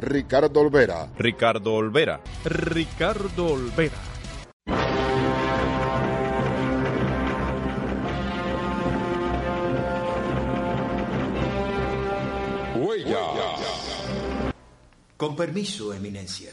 Ricardo Olvera. Ricardo Olvera. Ricardo Olvera. Con permiso, Eminencia.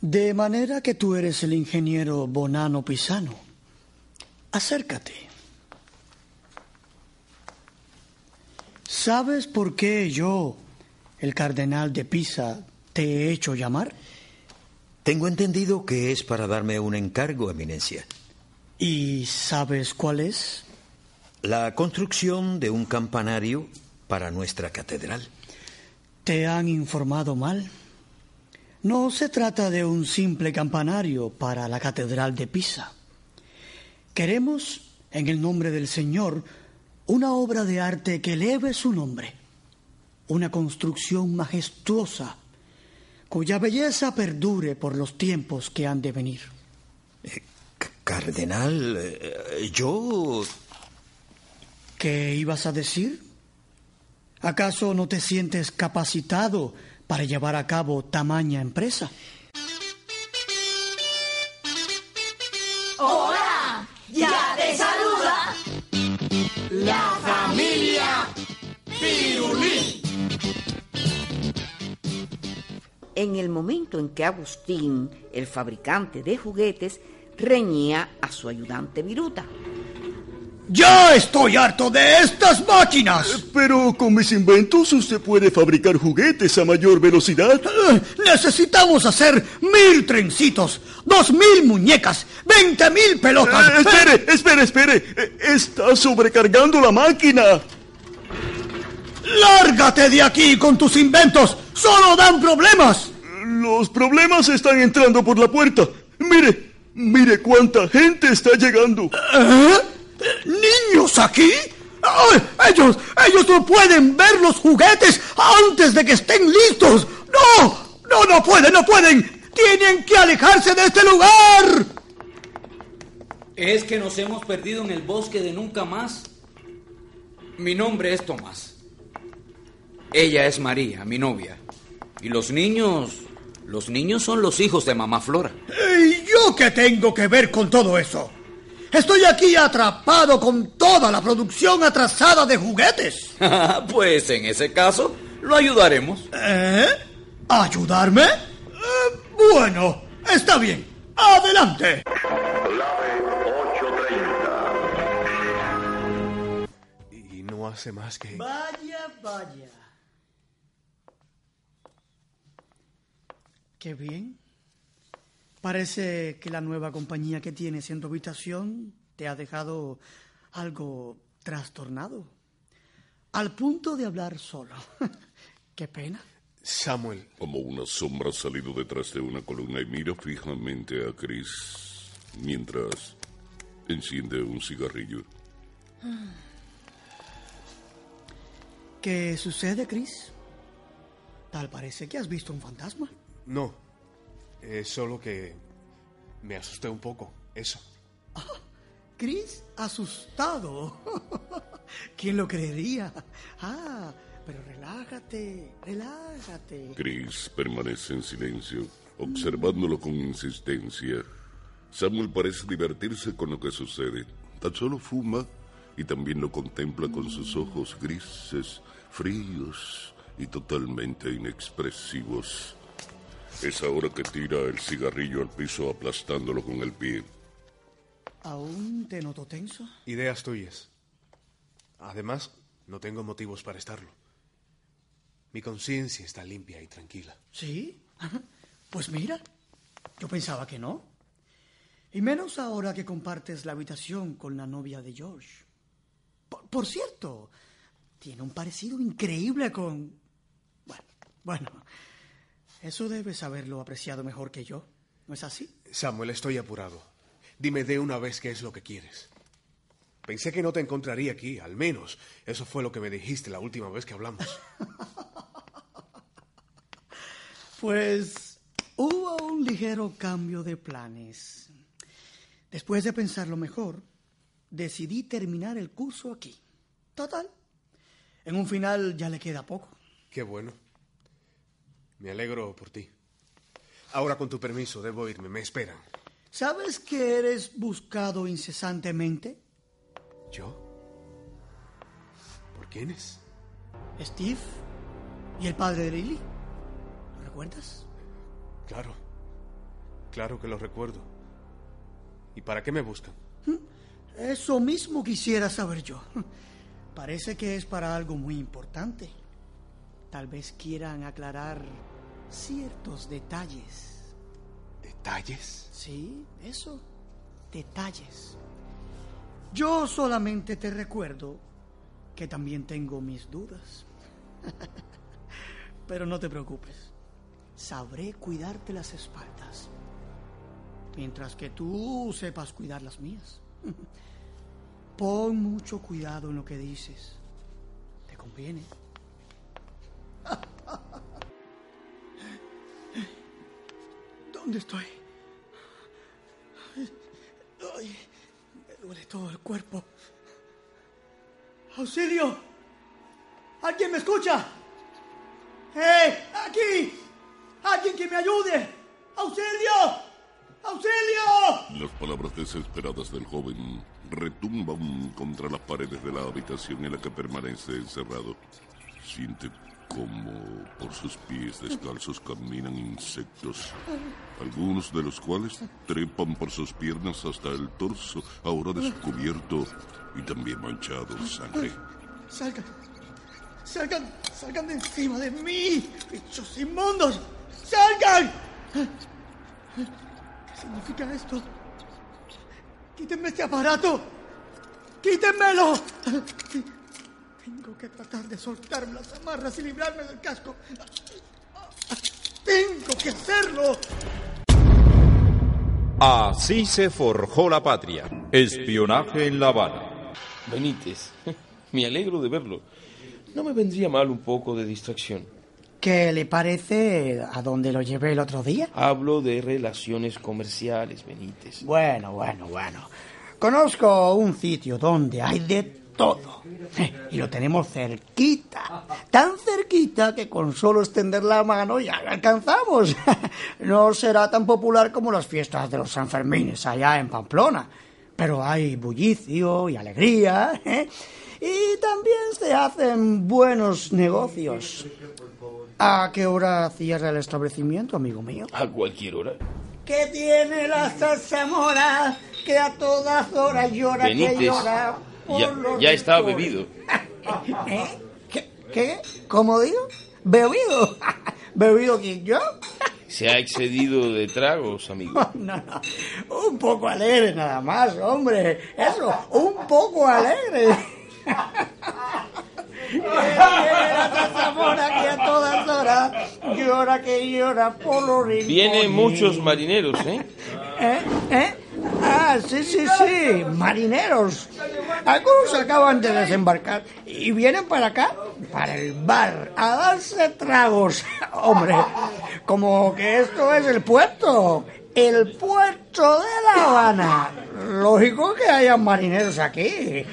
De manera que tú eres el ingeniero Bonano Pisano. Acércate. ¿Sabes por qué yo, el cardenal de Pisa, te he hecho llamar? Tengo entendido que es para darme un encargo, Eminencia. ¿Y sabes cuál es? La construcción de un campanario para nuestra catedral. Te han informado mal. No se trata de un simple campanario para la catedral de Pisa. Queremos, en el nombre del Señor, una obra de arte que eleve su nombre, una construcción majestuosa cuya belleza perdure por los tiempos que han de venir. Eh, cardenal, eh, yo... ¿Qué ibas a decir? ¿Acaso no te sientes capacitado para llevar a cabo tamaña empresa? En el momento en que Agustín, el fabricante de juguetes, reñía a su ayudante Viruta. ¡Ya estoy harto de estas máquinas! Pero con mis inventos usted puede fabricar juguetes a mayor velocidad. Necesitamos hacer mil trencitos, dos mil muñecas, veinte mil pelotas. Eh, espere, espere, espere. Eh, está sobrecargando la máquina. ¡Lárgate de aquí con tus inventos! ¡Solo dan problemas! Los problemas están entrando por la puerta. Mire, mire cuánta gente está llegando. ¿Eh? ¿Niños aquí? ¡Ay, ellos, ellos no pueden ver los juguetes antes de que estén listos. No, no, no pueden, no pueden. Tienen que alejarse de este lugar. ¿Es que nos hemos perdido en el bosque de nunca más? Mi nombre es Tomás. Ella es María, mi novia. Y los niños... Los niños son los hijos de mamá Flora. ¿Y yo qué tengo que ver con todo eso? Estoy aquí atrapado con toda la producción atrasada de juguetes. pues en ese caso, lo ayudaremos. ¿Eh? ¿Ayudarme? Eh, bueno, está bien. Adelante. Y no hace más que... Vaya, vaya. Qué bien. Parece que la nueva compañía que tienes en tu habitación te ha dejado algo trastornado. Al punto de hablar solo. Qué pena. Samuel. Como una sombra salido detrás de una columna y mira fijamente a Chris mientras enciende un cigarrillo. ¿Qué sucede, Chris? Tal parece que has visto un fantasma. No. Es solo que me asusté un poco. Eso. Ah, Chris, asustado. ¿Quién lo creería? Ah, pero relájate, relájate. Chris permanece en silencio, observándolo con insistencia. Samuel parece divertirse con lo que sucede. Tan solo fuma y también lo contempla con sus ojos grises, fríos y totalmente inexpresivos. Es ahora que tira el cigarrillo al piso aplastándolo con el pie. ¿Aún te noto tenso? Ideas tuyas. Además, no tengo motivos para estarlo. Mi conciencia está limpia y tranquila. ¿Sí? Pues mira, yo pensaba que no. Y menos ahora que compartes la habitación con la novia de George. Por, por cierto, tiene un parecido increíble con... Bueno, bueno, Eso debe saberlo apreciado mejor que yo. ¿No es así? Samuel, estoy apurado. Dime de una vez qué es lo que quieres. Pensé que no te encontraría aquí, al menos. Eso fue lo que me dijiste la última vez que hablamos. Pues hubo un ligero cambio de planes. Después de pensarlo mejor, decidí terminar el curso aquí. Total. En un final ya le queda poco. Qué bueno. Me alegro por ti. Ahora, con tu permiso, debo irme. Me esperan. ¿Sabes que eres buscado incesantemente? ¿Yo? ¿Por quiénes? Steve y el padre de Lily. ¿Lo recuerdas? Claro. Claro que lo recuerdo. ¿Y para qué me buscan? Eso mismo quisiera saber yo. Parece que es para algo muy importante. Tal vez quieran aclarar ciertos detalles. ¿Detalles? Sí, eso. Detalles. Yo solamente te recuerdo que también tengo mis dudas. Pero no te preocupes. Sabré cuidarte las espaldas. Mientras que tú sepas cuidar las mías. Pon mucho cuidado en lo que dices. Te conviene. ¿Dónde estoy? Ay, me duele todo el cuerpo. ¡Auxilio! ¿Alguien me escucha? ¡Eh! ¡Aquí! ¡Alguien que me ayude! ¡Auxilio! ¡Auxilio! Las palabras desesperadas del joven retumban contra las paredes de la habitación en la que permanece encerrado. Siente como por sus pies descalzos caminan insectos, algunos de los cuales trepan por sus piernas hasta el torso, ahora descubierto y también manchado de sangre. Salgan, salgan, salgan de encima de mí, bichos inmundos, salgan. ¿Qué significa esto? Quítenme este aparato. Quítenmelo. Tengo que tratar de soltarme las amarras y librarme del casco. Tengo que hacerlo. Así se forjó la patria. Espionaje en La Habana. Benítez, me alegro de verlo. No me vendría mal un poco de distracción. ¿Qué le parece a dónde lo llevé el otro día? Hablo de relaciones comerciales, Benítez. Bueno, bueno, bueno. Conozco un sitio donde hay de todo. Y lo tenemos cerquita. Tan cerquita que con solo extender la mano ya lo alcanzamos. No será tan popular como las fiestas de los Sanfermines allá en Pamplona. Pero hay bullicio y alegría. ¿eh? Y también se hacen buenos negocios. ¿A qué hora cierra el establecimiento, amigo mío? A cualquier hora. ¿Qué tiene la zarzamora que a todas horas llora que Benítez, llora? Ya, estaba bebido. ¿Eh? ¿Qué? ¿Qué? ¿Cómo digo? ¿Bebido? ¿Bebido quién yo? Se ha excedido de tragos, amigo. No, no. Un poco alegre nada más, hombre. Eso, un poco alegre. ¿Qué tiene la zarzamora que a todas horas llora que llora por los? Vienen muchos marineros, ¿eh? ¿Eh? ¿Eh? Ah, sí, sí, sí, marineros. Algunos acaban de desembarcar y vienen para acá, para el bar, a darse tragos. Hombre, como que esto es el puerto, el puerto de La Habana. Lógico que haya marineros aquí.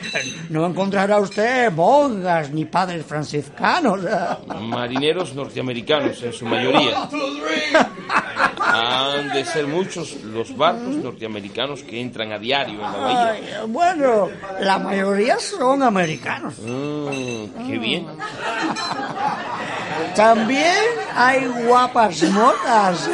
No encontrará usted monjas ni padres franciscanos. Marineros norteamericanos en su mayoría. Han de ser muchos los barcos norteamericanos que entran a diario en la bahía. Ay, bueno, la mayoría son americanos. Mm, qué bien. También hay guapas motas.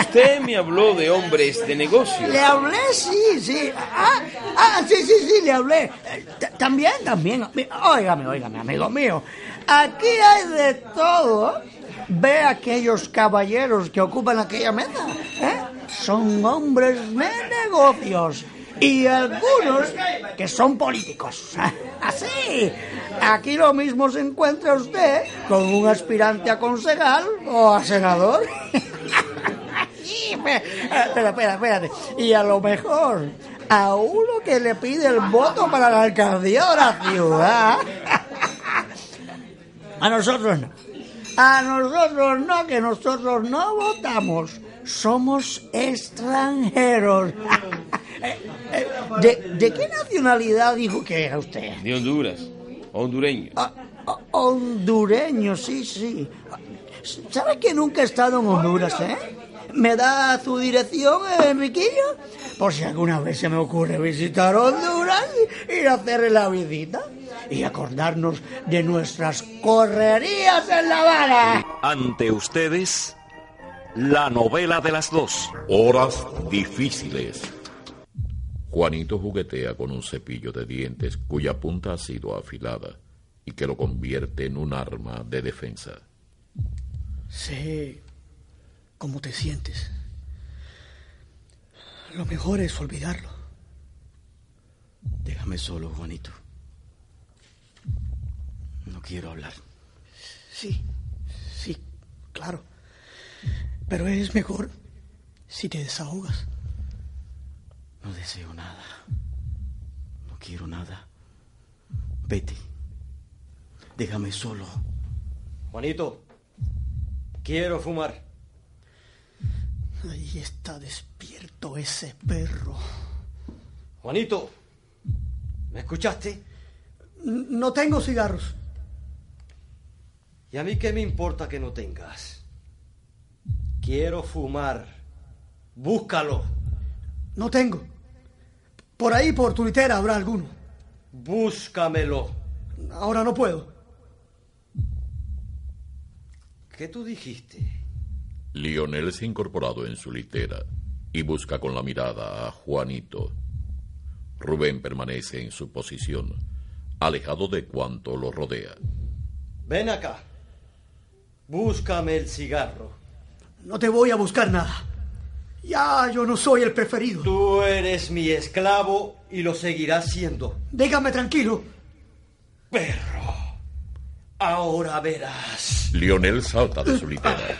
Usted me habló de hombres de negocio. Le hablé, sí, sí. Ah, ah, sí, sí, sí, le hablé. Eh, t- También, también. Óigame, óigame, amigo mío. Aquí hay de todo. Ve aquellos caballeros que ocupan aquella mesa. ¿eh? Son hombres de negocios. Y algunos que son políticos. Así, aquí lo mismo se encuentra usted con un aspirante a concejal o a senador. Espera, espera, espérate. Y a lo mejor a uno que le pide el voto para la alcaldía de la ciudad. A nosotros no. A nosotros no, que nosotros no votamos. Somos extranjeros. ¿De, de qué nacionalidad dijo que era usted? De Honduras. Hondureño. Ah, ah, hondureño, sí, sí. ¿Sabe que nunca he estado en Honduras, eh? ¿Me da su dirección, Enriquillo? Por si alguna vez se me ocurre visitar Honduras y hacerle la visita y acordarnos de nuestras correrías en La Habana. Ante ustedes, la novela de las dos. Horas difíciles. Juanito juguetea con un cepillo de dientes cuya punta ha sido afilada y que lo convierte en un arma de defensa. Sé cómo te sientes. Lo mejor es olvidarlo. Déjame solo, Juanito. No quiero hablar. Sí, sí, claro. Pero es mejor si te desahogas. No deseo nada. No quiero nada. Vete. Déjame solo. Juanito, quiero fumar. Ahí está despierto ese perro. Juanito, ¿me escuchaste? No tengo cigarros. ¿Y a mí qué me importa que no tengas? Quiero fumar. Búscalo. No tengo. Por ahí, por tu litera, habrá alguno. Búscamelo. Ahora no puedo. ¿Qué tú dijiste? Lionel se ha incorporado en su litera y busca con la mirada a Juanito. Rubén permanece en su posición, alejado de cuanto lo rodea. Ven acá. Búscame el cigarro. No te voy a buscar nada. Ya yo no soy el preferido. Tú eres mi esclavo y lo seguirás siendo. Déjame tranquilo. Perro. Ahora verás. Lionel salta de su litera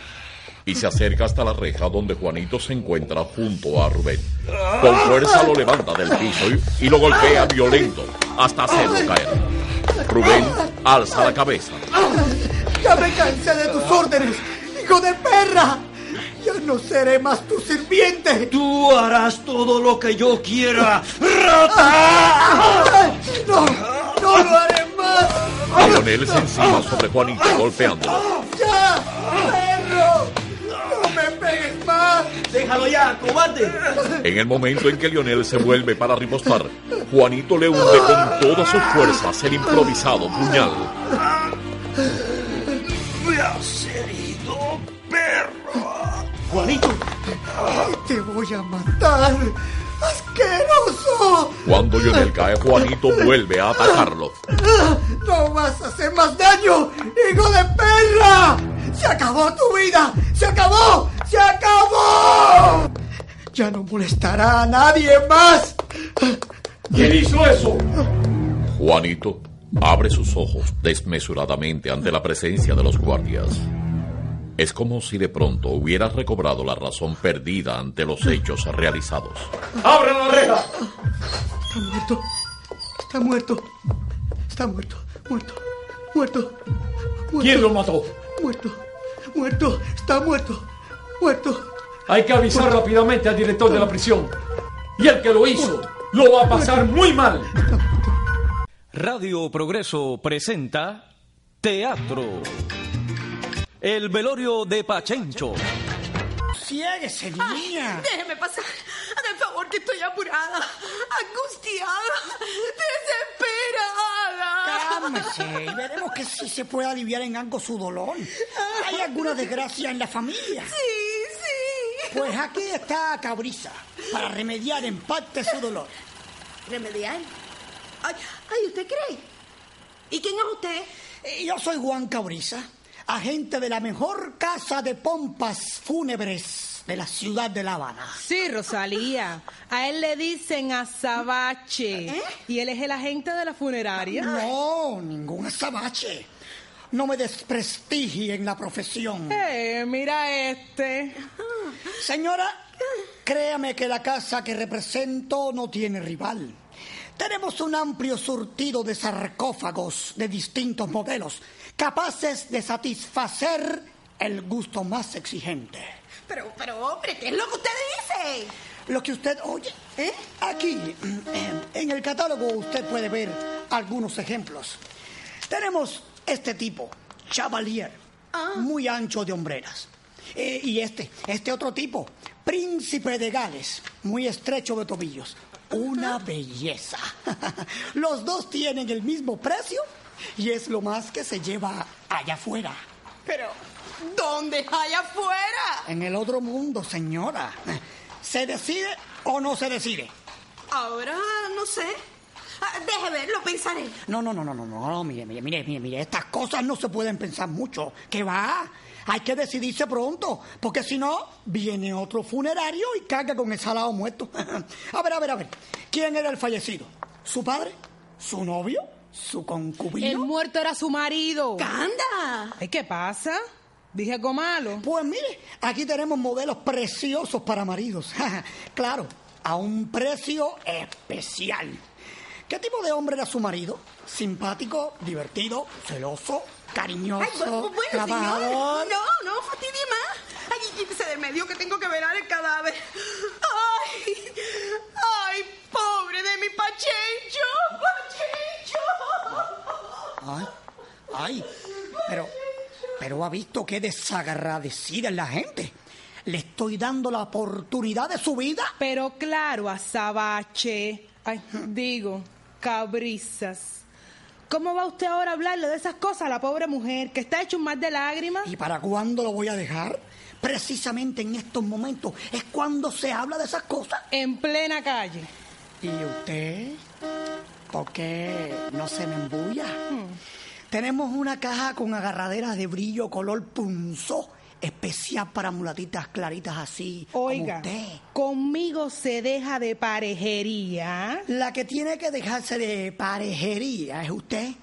y se acerca hasta la reja donde Juanito se encuentra junto a Rubén. Con fuerza lo levanta del piso y, y lo golpea violento hasta hacerlo caer. Rubén alza la cabeza. Ya me cansé de tus órdenes, hijo de perra. No seré más tu sirviente. Tú harás todo lo que yo quiera. ¡Rata! No, no lo haré más. Lionel se encima sobre Juanito golpeándolo. ¡Ya! ¡Perro! ¡No me pegues más! ¡Déjalo ya, cobarde! En el momento en que Lionel se vuelve para ripostar, Juanito le hunde con todas sus fuerzas el improvisado puñal. Juanito, te voy a matar. ¡Asqueroso! Cuando Lionel cae, Juanito vuelve a atacarlo. ¡No vas a hacer más daño, hijo de perra! ¡Se acabó tu vida! ¡Se acabó! ¡Se acabó! Ya no molestará a nadie más. ¿Quién hizo eso? Juanito abre sus ojos desmesuradamente ante la presencia de los guardias. Es como si de pronto hubiera recobrado la razón perdida ante los hechos realizados. ¡Abre la reja! Está muerto. Está muerto. Está muerto. Muerto. Muerto. muerto. ¿Quién lo mató? Muerto. Muerto. Está muerto. Muerto. Hay que avisar rápidamente al director de la prisión. Y el que lo hizo lo va a pasar muy mal. Radio Progreso presenta Teatro. El velorio de Pachencho. Siéguese, niña. Déjeme pasar. El favor que estoy apurada, angustiada, desesperada. Cálmese y veremos que sí se puede aliviar en algo su dolor. ¿Hay alguna desgracia en la familia? Sí, sí. Pues aquí está Cabriza para remediar en parte su dolor. ¿Remediar? Ay, ay, ¿usted cree? ¿Y quién es usted? Yo soy Juan Cabriza, agente de la mejor casa de pompas fúnebres de la ciudad de La Habana. Sí, Rosalía. A él le dicen azabache. Y él es el agente de la funeraria. No, ningún azabache. No me desprestigie en la profesión. Eh, mira este. Señora, créame que la casa que represento no tiene rival. Tenemos un amplio surtido de sarcófagos de distintos modelos, capaces de satisfacer el gusto más exigente. Pero, pero, hombre, ¿qué es lo que usted dice? Lo que usted oye. ¿eh? Aquí, eh, en el catálogo, usted puede ver algunos ejemplos. Tenemos este tipo, Chavalier, muy ancho de hombreras. Eh, y este, este otro tipo, Príncipe de Gales, muy estrecho de tobillos. Una belleza. Los dos tienen el mismo precio y es lo más que se lleva allá afuera. Pero, ¿dónde allá afuera? En el otro mundo, señora. ¿Se decide o no se decide? Ahora, no sé. Ah, Deje ver, lo pensaré. No, no, no, no, no, no, no, mire, mire, mire, mire, mire, estas cosas no se pueden pensar mucho. ¿Qué va? Hay que decidirse pronto, porque si no, viene otro funerario y caga con el salado muerto. a ver, a ver, a ver. ¿Quién era el fallecido? ¿Su padre? ¿Su novio? ¿Su concubino? El muerto era su marido. ¡Anda! Ay, ¿Qué pasa? Dije algo malo. Pues mire, aquí tenemos modelos preciosos para maridos. claro, a un precio especial. ¿Qué tipo de hombre era su marido? ¿Simpático, divertido, celoso, cariñoso, Ay, bueno, bueno, señor. trabajador? No, no, fastidie más. Ay, quítese del medio que tengo que velar el cadáver. Ay, pobre de mi Pachencho. Pachencho. Ay, ay, pero, pero ha visto qué desagradecida es la gente. Le estoy dando la oportunidad de su vida. Pero claro, azabache. Ay, digo, cabrizas. ¿Cómo va usted ahora a hablarle de esas cosas a la pobre mujer que está hecho un mar de lágrimas? ¿Y para cuándo lo voy a dejar? Precisamente en estos momentos es cuando se habla de esas cosas. En plena calle. ¿Y usted? ¿Por qué no se me embulla? Tenemos una caja con agarraderas de brillo color punzó, especial para mulatitas claritas así Oiga, como usted. conmigo se deja de parejería. La que tiene que dejarse de parejería es usted,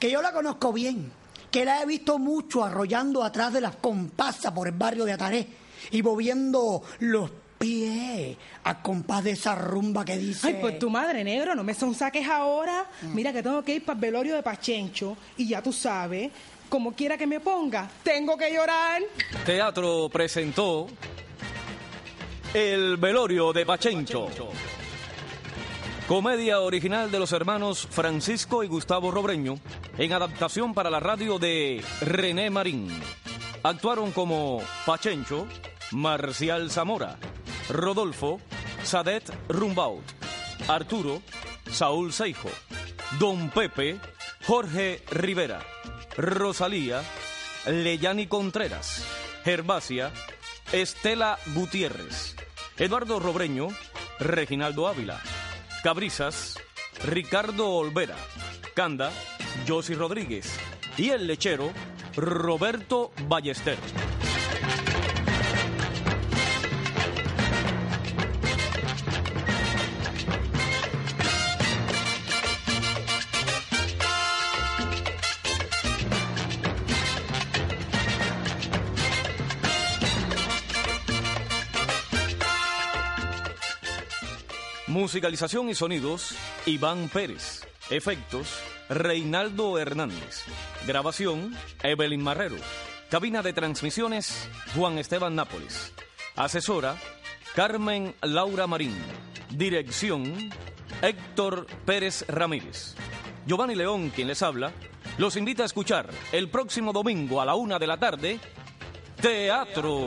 que yo la conozco bien, que la he visto mucho arrollando atrás de las compasas por el barrio de Ataré y moviendo los pies al compás de esa rumba que dice... Ay, pues tu madre negro, no me son saques ahora. Mira que tengo que ir para el velorio de Pachencho y ya tú sabes, como quiera que me ponga, tengo que llorar. Teatro presentó El velorio de Pachencho. Comedia original de los hermanos Francisco y Gustavo Robreño, en adaptación para la radio de René Marín. Actuaron como Pachencho, Marcial Zamora, Rodolfo, Sadet Rumbaut, Arturo, Saúl Seijo, Don Pepe, Jorge Rivera, Rosalía, Leyani Contreras, Gervasia, Estela Gutiérrez, Eduardo Robreño, Reginaldo Ávila, Cabrizas, Ricardo Olvera, Canda, Josi Rodríguez y el lechero Roberto Ballester. Musicalización y sonidos, Iván Pérez. Efectos, Reinaldo Hernández. Grabación, Evelyn Marrero. Cabina de transmisiones, Juan Esteban Nápoles. Asesora, Carmen Laura Marín. Dirección, Héctor Pérez Ramírez. Giovanni León, quien les habla, los invita a escuchar el próximo domingo a la una de la tarde, Teatro.